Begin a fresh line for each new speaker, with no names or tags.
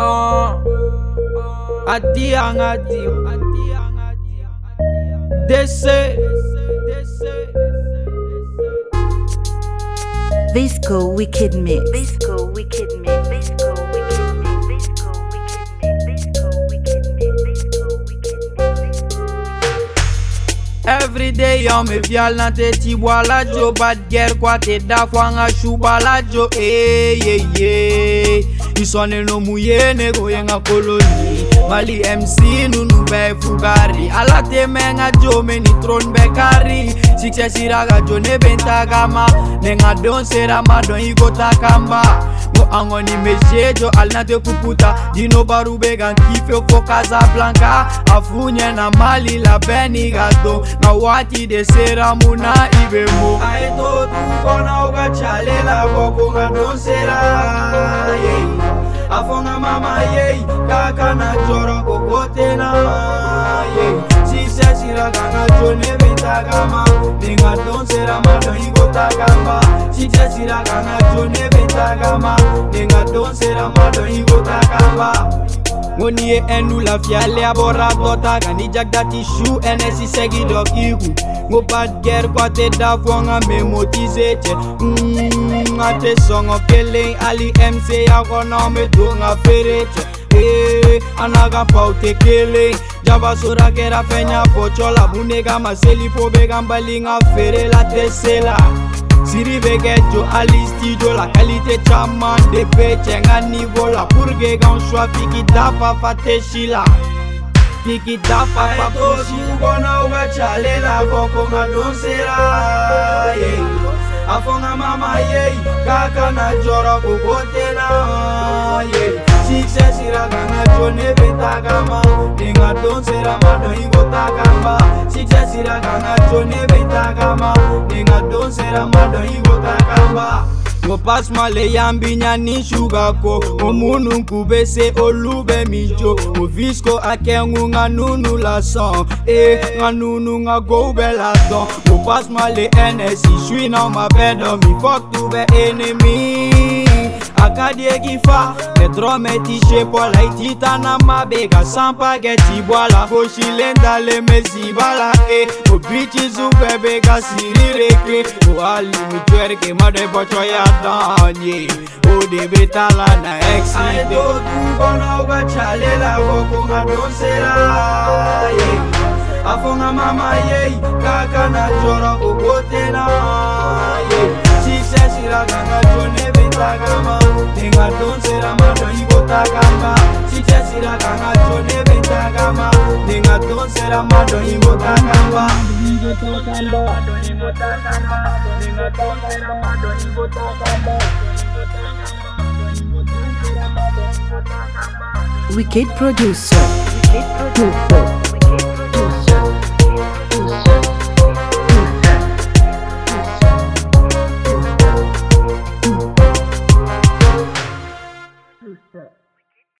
Uh. Addio, addio, addio, addio. Visco Wicked Mix. Visco Wicked Mix. Visco Wicked Mix. Visco Wicked Mix. Visco Wicked Mix. Visco Wicked Mix. Every day on me violent te ti wala jo bad girl kwa te da fwa nga shu bala jo eh yeah yeah ndiswane nomuyene koyengakoloni mali mc nunubefukari alatemengajome nitron bekari siksesirakajo nebentakama nengadonseramado ikotakamba ngo angoni mesejo alinatekuputa dinobarubekankifeo fo casablanca afunye na mali la beni gado ngawati desera muna ibemo
aetotukona ukachalela boko ngadonsera afunga mama yei kaka natoro kokote naye chisachira kanacho nevitakama ndingadonsera madoiko takamba chitasira kana chone vetakamba ndingadonsera mado iko takamba
ngoniye enu lafyaleaborakota kanijagdatishu enesisegidokiku ngobadger kwatedafuanga memotisete ngatesongo mm, keleng ali mc yakonometonga ferete eh, anakapaute keleng jabasorakerafenya pocola bunekamaselifobekambalinga ferelatesela hey, siri bɛkɛ jo ali studio la qualité caman de pe cɛnka nivo la pour que kan soit fiki dafa fa te si la
fiki dafa fa to si kɔnɔ u ka cale la kɔ ko nka don sera ye a fɔ nka mama ye k'a kana jɔrɔ ko ko tɛ na ye. sichashiraka nacho nevetakama ndingadonsera madhoingotakamba sichashiraka nacho nevetakama ndingadonsera madhoingotakamba
ngopasmale yambinyaninsugako omunu nkubese olube mijo movisco akengu nga nunu lasan e nga nunu nga goube ladan ngopasmale enesi swina mabedo mifok tube enemi akadiekifa netrometishepo laititana mabeka sampaketibwala kosilendale mesibalake eh. obici zukebeka sirireke oalimitwerke madepocho ya danye odebetala na
exidokubonaobachalelakokungadonsela afonga mama yei kaka na joro obotena sisesiraganga jonebetal kanga chone ninga tonsera mado
Wicked producer, Wicked producer.